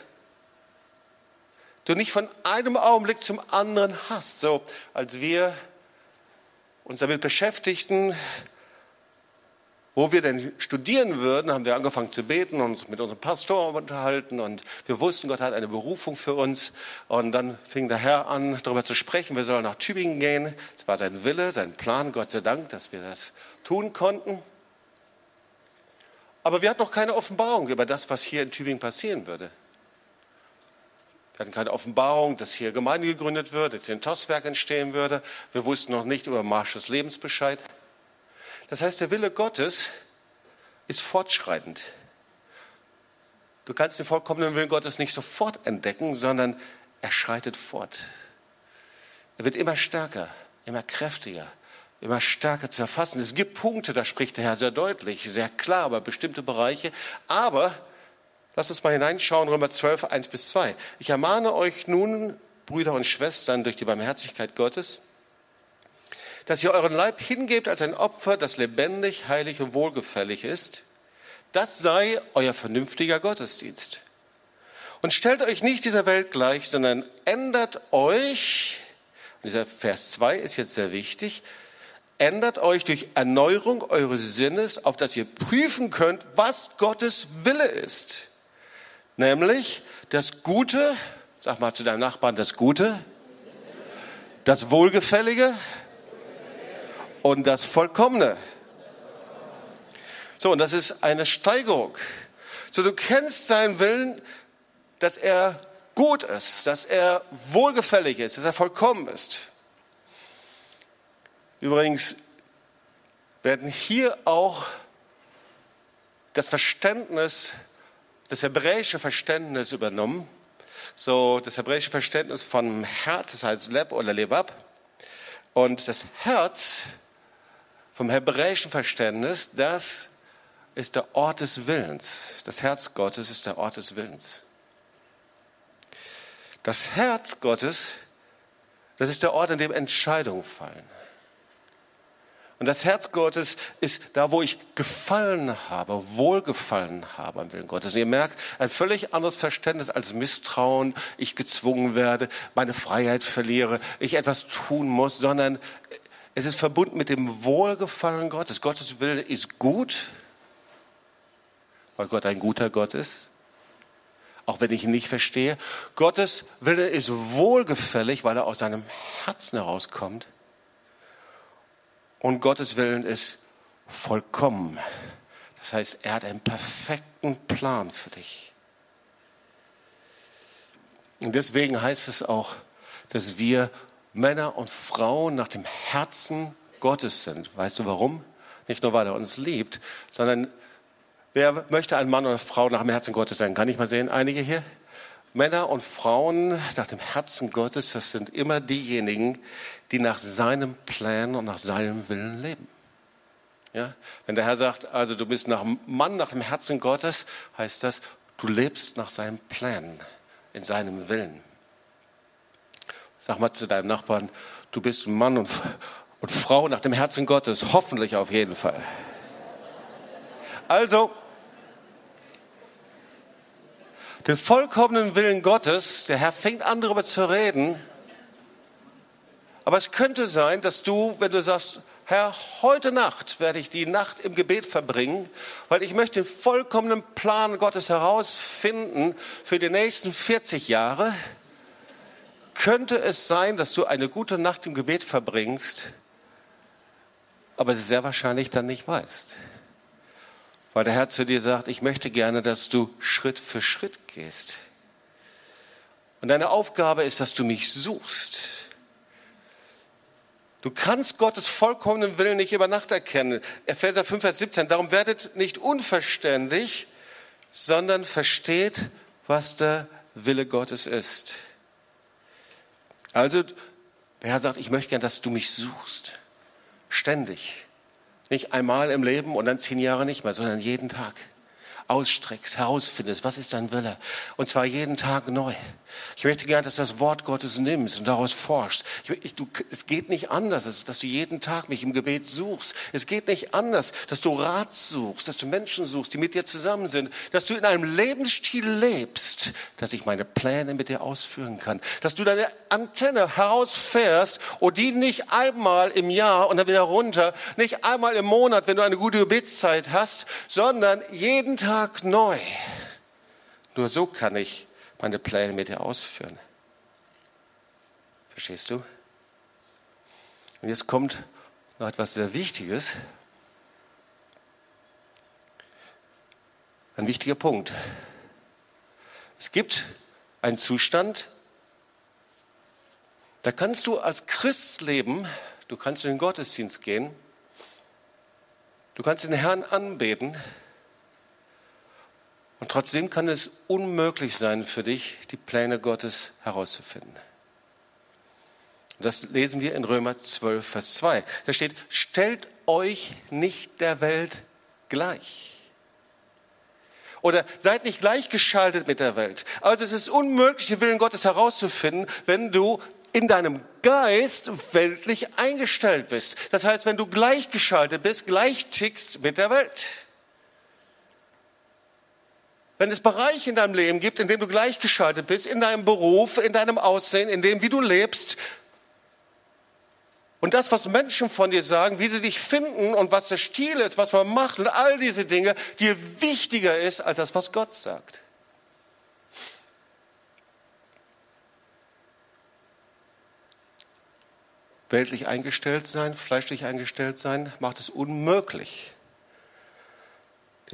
du nicht von einem Augenblick zum anderen hast. So, als wir uns damit beschäftigten, wo wir denn studieren würden, haben wir angefangen zu beten und uns mit unserem Pastor unterhalten und wir wussten, Gott hat eine Berufung für uns. Und dann fing der Herr an, darüber zu sprechen, wir sollen nach Tübingen gehen. Es war sein Wille, sein Plan, Gott sei Dank, dass wir das tun konnten. Aber wir hatten noch keine Offenbarung über das, was hier in Tübingen passieren würde. Wir hatten keine Offenbarung, dass hier Gemeinde gegründet wird, dass hier ein Tosswerk entstehen würde. Wir wussten noch nicht über Marsch des Lebens Bescheid. Das heißt, der Wille Gottes ist fortschreitend. Du kannst den vollkommenen Willen Gottes nicht sofort entdecken, sondern er schreitet fort. Er wird immer stärker, immer kräftiger, immer stärker zu erfassen. Es gibt Punkte, da spricht der Herr sehr deutlich, sehr klar über bestimmte Bereiche. Aber lass uns mal hineinschauen, Römer 12, 1 bis 2. Ich ermahne euch nun, Brüder und Schwestern, durch die Barmherzigkeit Gottes, dass ihr euren Leib hingebt als ein Opfer, das lebendig, heilig und wohlgefällig ist. Das sei euer vernünftiger Gottesdienst. Und stellt euch nicht dieser Welt gleich, sondern ändert euch, dieser Vers 2 ist jetzt sehr wichtig, ändert euch durch Erneuerung eures Sinnes, auf dass ihr prüfen könnt, was Gottes Wille ist. Nämlich das Gute, sag mal zu deinem Nachbarn, das Gute, das Wohlgefällige und das Vollkommene. So, und das ist eine Steigerung. So, du kennst seinen Willen, dass er gut ist, dass er wohlgefällig ist, dass er vollkommen ist. Übrigens werden hier auch das Verständnis, das hebräische Verständnis übernommen. So, das hebräische Verständnis von Herz, das heißt Leb oder Lebab. Und das Herz vom hebräischen Verständnis, das ist der Ort des Willens. Das Herz Gottes ist der Ort des Willens. Das Herz Gottes, das ist der Ort, an dem Entscheidungen fallen. Und das Herz Gottes ist da, wo ich gefallen habe, wohlgefallen habe am Willen Gottes. Und ihr merkt, ein völlig anderes Verständnis als Misstrauen, ich gezwungen werde, meine Freiheit verliere, ich etwas tun muss, sondern es ist verbunden mit dem Wohlgefallen Gottes. Gottes Wille ist gut, weil Gott ein guter Gott ist, auch wenn ich ihn nicht verstehe. Gottes Wille ist wohlgefällig, weil er aus seinem Herzen herauskommt. Und Gottes Willen ist vollkommen. Das heißt, er hat einen perfekten Plan für dich. Und deswegen heißt es auch, dass wir Männer und Frauen nach dem Herzen Gottes sind. Weißt du warum? Nicht nur, weil er uns liebt, sondern wer möchte ein Mann oder Frau nach dem Herzen Gottes sein? Kann ich mal sehen, einige hier? Männer und Frauen nach dem Herzen Gottes, das sind immer diejenigen, die nach seinem Plan und nach seinem Willen leben. Ja? Wenn der Herr sagt, also du bist nach Mann nach dem Herzen Gottes, heißt das, du lebst nach seinem Plan, in seinem Willen. Sag mal zu deinem Nachbarn, du bist Mann und, und Frau nach dem Herzen Gottes, hoffentlich auf jeden Fall. Also, den vollkommenen Willen Gottes, der Herr fängt an darüber zu reden, aber es könnte sein, dass du, wenn du sagst, Herr, heute Nacht werde ich die Nacht im Gebet verbringen, weil ich möchte den vollkommenen Plan Gottes herausfinden für die nächsten 40 Jahre. Könnte es sein, dass du eine gute Nacht im Gebet verbringst, aber sehr wahrscheinlich dann nicht weißt. Weil der Herr zu dir sagt, ich möchte gerne, dass du Schritt für Schritt gehst. Und deine Aufgabe ist, dass du mich suchst Du kannst Gottes vollkommenen Willen nicht über Nacht erkennen. Epheser 5, Vers 17. Darum werdet nicht unverständig, sondern versteht, was der Wille Gottes ist. Also, der Herr sagt, ich möchte gern, dass du mich suchst. Ständig. Nicht einmal im Leben und dann zehn Jahre nicht mehr, sondern jeden Tag ausstreckst, herausfindest, was ist dein Wille. Und zwar jeden Tag neu. Ich möchte gerne, dass du das Wort Gottes nimmst und daraus forschst. Ich, ich, du, es geht nicht anders, dass du jeden Tag mich im Gebet suchst. Es geht nicht anders, dass du Rat suchst, dass du Menschen suchst, die mit dir zusammen sind, dass du in einem Lebensstil lebst, dass ich meine Pläne mit dir ausführen kann, dass du deine Antenne herausfährst und die nicht einmal im Jahr und dann wieder runter, nicht einmal im Monat, wenn du eine gute Gebetszeit hast, sondern jeden Tag Tag neu. Nur so kann ich meine Pläne mit dir ausführen. Verstehst du? Und jetzt kommt noch etwas sehr Wichtiges. Ein wichtiger Punkt. Es gibt einen Zustand, da kannst du als Christ leben, du kannst in den Gottesdienst gehen, du kannst den Herrn anbeten, und trotzdem kann es unmöglich sein für dich, die Pläne Gottes herauszufinden. Das lesen wir in Römer 12, Vers 2. Da steht, stellt euch nicht der Welt gleich. Oder seid nicht gleichgeschaltet mit der Welt. Also es ist unmöglich, den Willen Gottes herauszufinden, wenn du in deinem Geist weltlich eingestellt bist. Das heißt, wenn du gleichgeschaltet bist, gleich tickst mit der Welt. Wenn es Bereiche in deinem Leben gibt, in denen du gleichgeschaltet bist, in deinem Beruf, in deinem Aussehen, in dem, wie du lebst, und das, was Menschen von dir sagen, wie sie dich finden und was der Stil ist, was man macht und all diese Dinge, dir wichtiger ist als das, was Gott sagt. Weltlich eingestellt sein, fleischlich eingestellt sein, macht es unmöglich,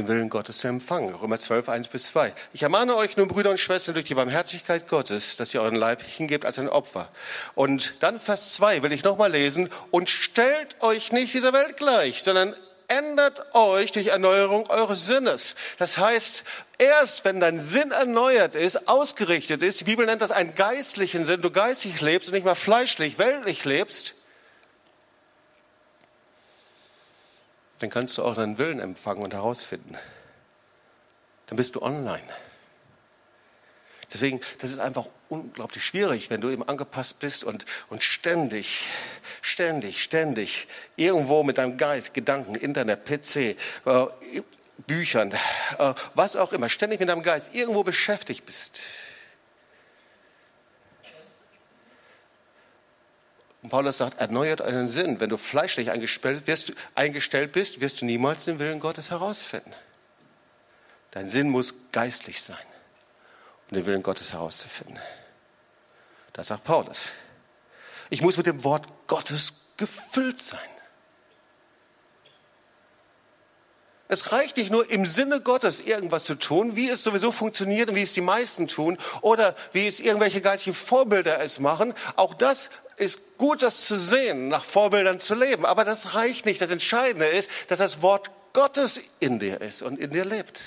den Willen Gottes zu empfangen. Römer 12, 1 bis 2. Ich ermahne euch nun, Brüder und Schwestern, durch die Barmherzigkeit Gottes, dass ihr euren Leib hingebt als ein Opfer. Und dann Vers 2 will ich nochmal lesen. Und stellt euch nicht dieser Welt gleich, sondern ändert euch durch Erneuerung eures Sinnes. Das heißt, erst wenn dein Sinn erneuert ist, ausgerichtet ist, die Bibel nennt das einen geistlichen Sinn, du geistig lebst und nicht mal fleischlich, weltlich lebst, dann kannst du auch deinen Willen empfangen und herausfinden. Dann bist du online. Deswegen, das ist einfach unglaublich schwierig, wenn du eben angepasst bist und, und ständig, ständig, ständig irgendwo mit deinem Geist, Gedanken, Internet, PC, äh, Büchern, äh, was auch immer, ständig mit deinem Geist irgendwo beschäftigt bist. Und Paulus sagt, erneuert euren Sinn. Wenn du fleischlich eingestellt, wirst, eingestellt bist, wirst du niemals den Willen Gottes herausfinden. Dein Sinn muss geistlich sein, um den Willen Gottes herauszufinden. Das sagt Paulus. Ich muss mit dem Wort Gottes gefüllt sein. Es reicht nicht nur im Sinne Gottes irgendwas zu tun, wie es sowieso funktioniert und wie es die meisten tun oder wie es irgendwelche geistigen Vorbilder es machen. Auch das ist gut, das zu sehen, nach Vorbildern zu leben. Aber das reicht nicht. Das Entscheidende ist, dass das Wort Gottes in dir ist und in dir lebt.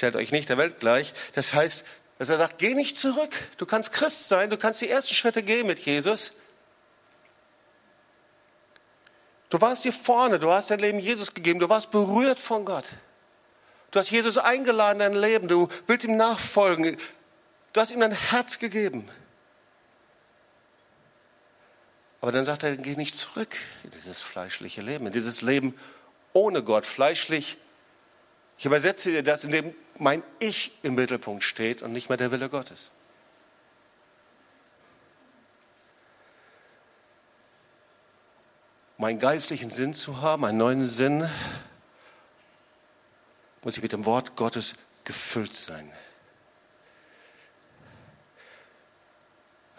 stellt euch nicht der Welt gleich. Das heißt, dass er sagt, geh nicht zurück. Du kannst Christ sein, du kannst die ersten Schritte gehen mit Jesus. Du warst hier vorne, du hast dein Leben Jesus gegeben, du warst berührt von Gott. Du hast Jesus eingeladen in dein Leben, du willst ihm nachfolgen. Du hast ihm dein Herz gegeben. Aber dann sagt er, geh nicht zurück in dieses fleischliche Leben, in dieses Leben ohne Gott, fleischlich. Ich übersetze dir das, indem mein Ich im Mittelpunkt steht und nicht mehr der Wille Gottes. Meinen geistlichen Sinn zu haben, einen neuen Sinn, muss ich mit dem Wort Gottes gefüllt sein.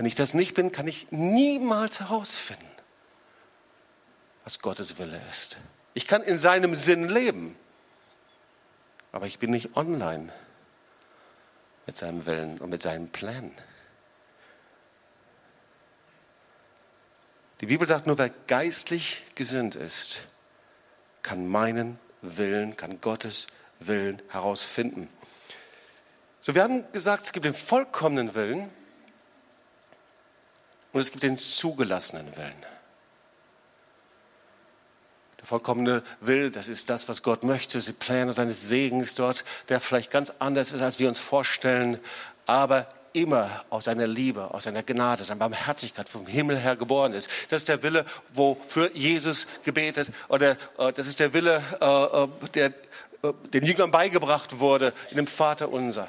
Wenn ich das nicht bin, kann ich niemals herausfinden, was Gottes Wille ist. Ich kann in seinem Sinn leben, aber ich bin nicht online mit seinem Willen und mit seinen Plänen. Die Bibel sagt nur, wer geistlich gesinnt ist, kann meinen Willen, kann Gottes Willen herausfinden. So, wir haben gesagt, es gibt den vollkommenen Willen und es gibt den zugelassenen Willen. Der vollkommene Will, das ist das, was Gott möchte, die Pläne seines Segens dort, der vielleicht ganz anders ist, als wir uns vorstellen, aber immer aus seiner Liebe, aus seiner Gnade, seiner Barmherzigkeit vom Himmel her geboren ist. Das ist der Wille, wofür Jesus gebetet, oder äh, das ist der Wille, äh, äh der äh, den Jüngern beigebracht wurde in dem Vater unser.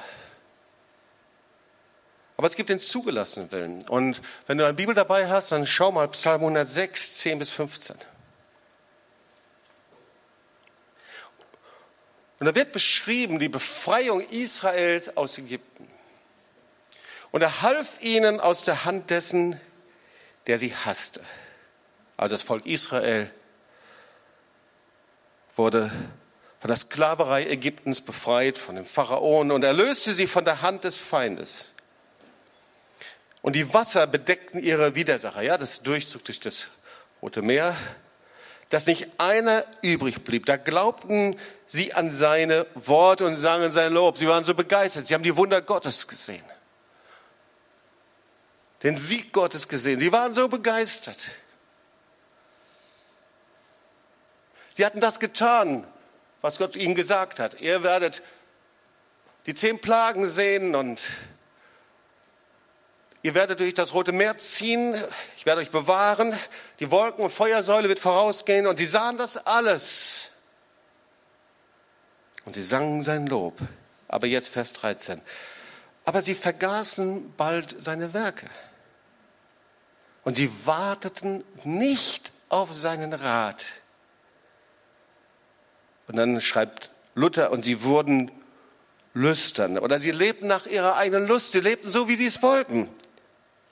Aber es gibt den zugelassenen Willen. Und wenn du eine Bibel dabei hast, dann schau mal Psalm 106, 10 bis 15. Und da wird beschrieben die Befreiung Israels aus Ägypten. Und er half ihnen aus der Hand dessen, der sie hasste. Also das Volk Israel wurde von der Sklaverei Ägyptens befreit, von dem Pharaonen und erlöste sie von der Hand des Feindes. Und die Wasser bedeckten ihre Widersacher. Ja, das Durchzug durch das Rote Meer, dass nicht einer übrig blieb. Da glaubten sie an seine Worte und sangen sein Lob. Sie waren so begeistert. Sie haben die Wunder Gottes gesehen. Den Sieg Gottes gesehen. Sie waren so begeistert. Sie hatten das getan, was Gott ihnen gesagt hat. Ihr werdet die zehn Plagen sehen und Ihr werdet durch das Rote Meer ziehen, ich werde euch bewahren, die Wolken- und Feuersäule wird vorausgehen und sie sahen das alles. Und sie sangen sein Lob. Aber jetzt Vers 13. Aber sie vergaßen bald seine Werke. Und sie warteten nicht auf seinen Rat. Und dann schreibt Luther, und sie wurden lüstern. Oder sie lebten nach ihrer eigenen Lust. Sie lebten so, wie sie es wollten.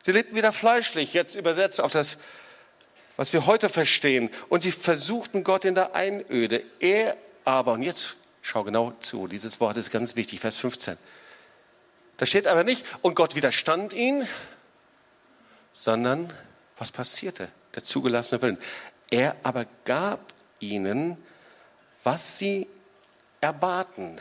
Sie lebten wieder fleischlich, jetzt übersetzt auf das, was wir heute verstehen. Und sie versuchten Gott in der Einöde. Er aber, und jetzt schau genau zu, dieses Wort ist ganz wichtig, Vers 15. Da steht aber nicht, und Gott widerstand ihn, sondern was passierte? Der zugelassene Willen. Er aber gab ihnen, was sie erbaten.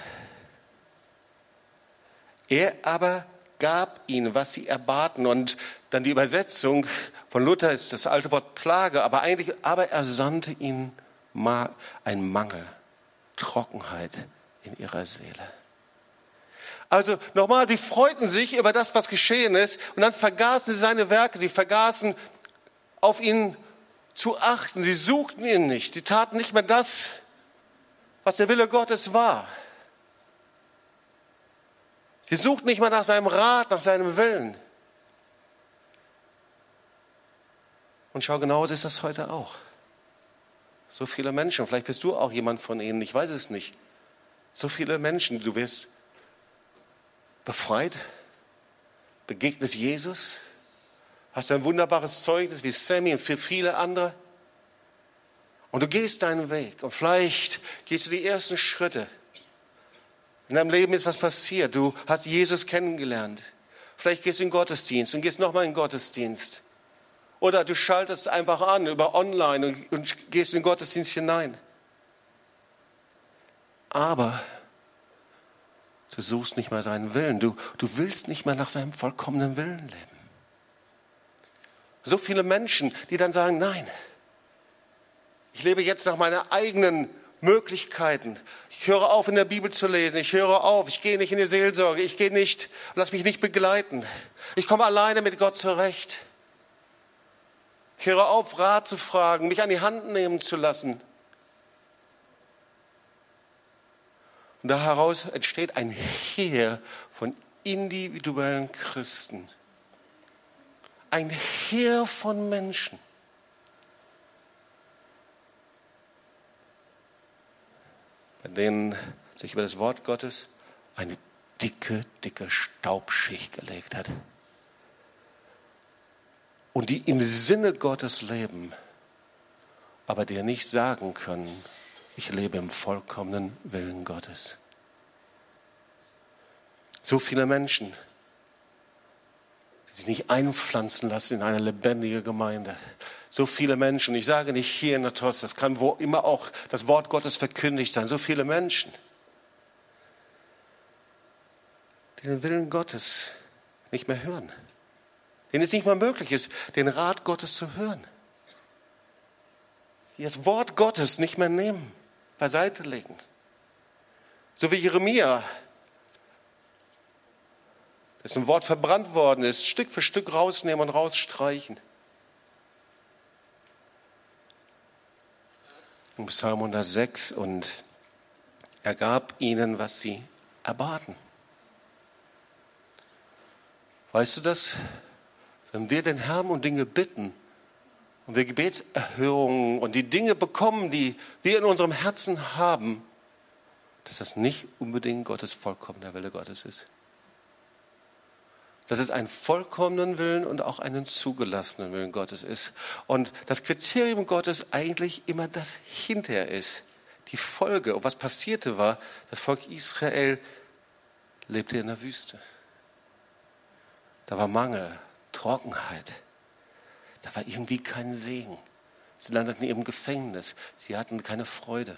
Er aber gab ihnen, was sie erbaten. Und dann die Übersetzung von Luther ist das alte Wort Plage, aber eigentlich, aber er sandte ihnen ein Mangel, Trockenheit in ihrer Seele. Also nochmal, sie freuten sich über das, was geschehen ist, und dann vergaßen sie seine Werke, sie vergaßen auf ihn zu achten, sie suchten ihn nicht, sie taten nicht mehr das, was der Wille Gottes war. Sie sucht nicht mal nach seinem Rat, nach seinem Willen. Und schau, genauso ist das heute auch. So viele Menschen, vielleicht bist du auch jemand von ihnen, ich weiß es nicht. So viele Menschen, du wirst befreit, begegnest Jesus, hast ein wunderbares Zeugnis wie Sammy und für viele andere. Und du gehst deinen Weg und vielleicht gehst du die ersten Schritte in deinem Leben ist was passiert. Du hast Jesus kennengelernt. Vielleicht gehst du in den Gottesdienst und gehst nochmal in den Gottesdienst. Oder du schaltest einfach an über online und, und gehst in den Gottesdienst hinein. Aber du suchst nicht mehr seinen Willen. Du, du willst nicht mehr nach seinem vollkommenen Willen leben. So viele Menschen, die dann sagen, nein, ich lebe jetzt nach meinen eigenen Möglichkeiten. Ich höre auf, in der Bibel zu lesen. Ich höre auf. Ich gehe nicht in die Seelsorge. Ich gehe nicht, lass mich nicht begleiten. Ich komme alleine mit Gott zurecht. Ich höre auf, Rat zu fragen, mich an die Hand nehmen zu lassen. Und daraus entsteht ein Heer von individuellen Christen. Ein Heer von Menschen. Bei denen sich über das Wort Gottes eine dicke, dicke Staubschicht gelegt hat. Und die im Sinne Gottes leben, aber dir nicht sagen können, ich lebe im vollkommenen Willen Gottes. So viele Menschen, die sich nicht einpflanzen lassen in eine lebendige Gemeinde. So viele Menschen, ich sage nicht hier in der das kann wo immer auch das Wort Gottes verkündigt sein. So viele Menschen, die den Willen Gottes nicht mehr hören. Denen es nicht mal möglich ist, den Rat Gottes zu hören. Die das Wort Gottes nicht mehr nehmen beiseite legen. So wie Jeremia, dessen Wort verbrannt worden ist, Stück für Stück rausnehmen und rausstreichen. In Psalm 106 und er gab ihnen, was sie erbaten. Weißt du das? Wenn wir den Herrn um Dinge bitten, und wir Gebetserhörungen und die Dinge bekommen, die wir in unserem Herzen haben, dass das nicht unbedingt Gottes vollkommener Wille Gottes ist. Dass es einen vollkommenen Willen und auch einen zugelassenen Willen Gottes ist. Und das Kriterium Gottes eigentlich immer das hinterher ist. Die Folge. Was passierte war, das Volk Israel lebte in der Wüste. Da war Mangel, Trockenheit. Da war irgendwie kein Segen. Sie landeten im Gefängnis. Sie hatten keine Freude.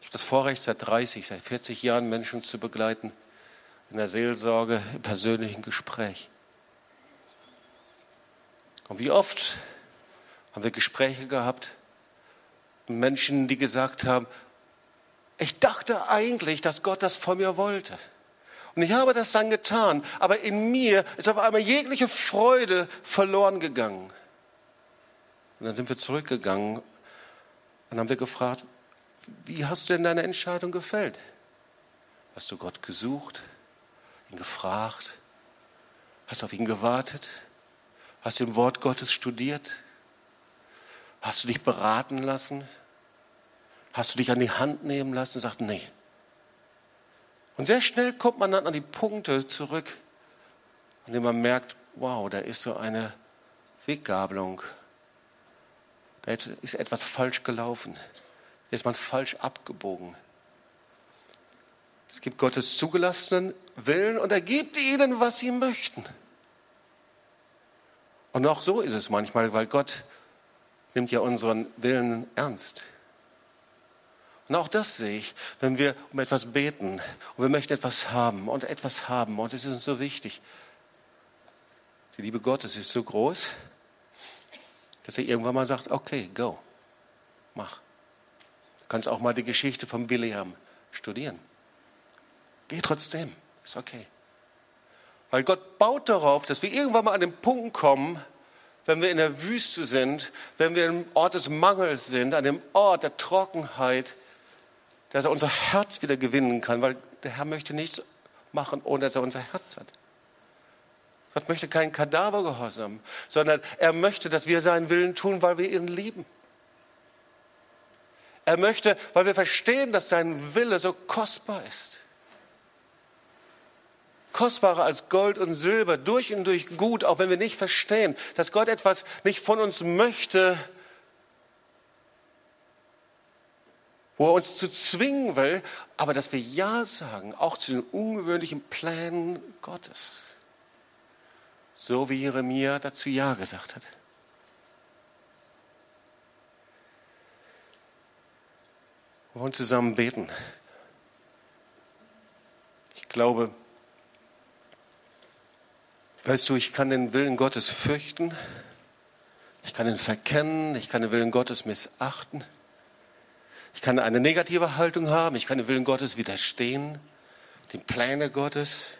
Ich habe das Vorrecht, seit 30, seit 40 Jahren Menschen zu begleiten, in der Seelsorge, im persönlichen Gespräch. Und wie oft haben wir Gespräche gehabt mit Menschen, die gesagt haben, ich dachte eigentlich, dass Gott das von mir wollte. Und ich habe das dann getan, aber in mir ist auf einmal jegliche Freude verloren gegangen. Und dann sind wir zurückgegangen und haben wir gefragt, wie hast du denn deine Entscheidung gefällt? Hast du Gott gesucht, ihn gefragt? Hast du auf ihn gewartet? Hast du im Wort Gottes studiert? Hast du dich beraten lassen? Hast du dich an die Hand nehmen lassen und sagt, nee, und sehr schnell kommt man dann an die Punkte zurück, an denen man merkt, wow, da ist so eine Weggabelung. Da ist etwas falsch gelaufen. Da ist man falsch abgebogen. Es gibt Gottes zugelassenen Willen und er gibt ihnen, was sie möchten. Und auch so ist es manchmal, weil Gott nimmt ja unseren Willen ernst. Und auch das sehe ich, wenn wir um etwas beten und wir möchten etwas haben und etwas haben und es ist uns so wichtig. Die Liebe Gottes ist so groß, dass er irgendwann mal sagt, okay, go, mach. Du kannst auch mal die Geschichte von Biliam studieren. Geh trotzdem, ist okay. Weil Gott baut darauf, dass wir irgendwann mal an den Punkt kommen, wenn wir in der Wüste sind, wenn wir im Ort des Mangels sind, an dem Ort der Trockenheit, dass er unser Herz wieder gewinnen kann, weil der Herr möchte nichts machen, ohne dass er unser Herz hat. Gott möchte keinen Kadavergehorsam, sondern er möchte, dass wir seinen Willen tun, weil wir ihn lieben. Er möchte, weil wir verstehen, dass sein Wille so kostbar ist. Kostbarer als Gold und Silber, durch und durch gut, auch wenn wir nicht verstehen, dass Gott etwas nicht von uns möchte, wo er uns zu zwingen will, aber dass wir Ja sagen, auch zu den ungewöhnlichen Plänen Gottes. So wie Jeremia dazu Ja gesagt hat. Wir wollen zusammen beten. glaube, weißt du, ich kann den Willen Gottes fürchten, ich kann ihn verkennen, ich kann den Willen Gottes missachten, ich kann eine negative Haltung haben, ich kann den Willen Gottes widerstehen, den Pläne Gottes.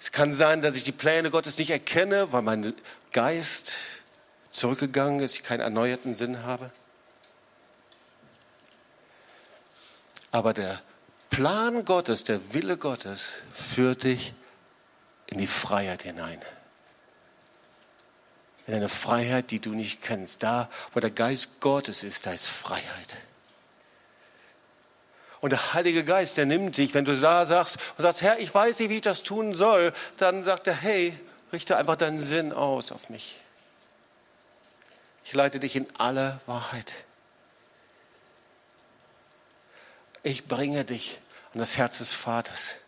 Es kann sein, dass ich die Pläne Gottes nicht erkenne, weil mein Geist zurückgegangen ist, ich keinen erneuerten Sinn habe. Aber der Plan Gottes, der Wille Gottes führt dich in die Freiheit hinein. In eine Freiheit, die du nicht kennst. Da, wo der Geist Gottes ist, da ist Freiheit. Und der Heilige Geist, der nimmt dich, wenn du da sagst und sagst, Herr, ich weiß nicht, wie ich das tun soll, dann sagt er, hey, richte einfach deinen Sinn aus auf mich. Ich leite dich in alle Wahrheit. Ich bringe dich an das Herz des Vaters.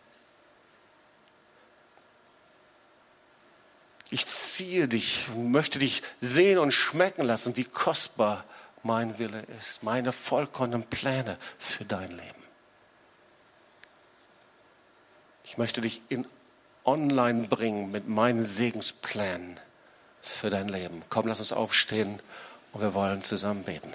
Ich ziehe dich, möchte dich sehen und schmecken lassen, wie kostbar mein Wille ist, meine vollkommenen Pläne für dein Leben. Ich möchte dich in online bringen mit meinen Segensplänen für dein Leben. Komm, lass uns aufstehen und wir wollen zusammen beten.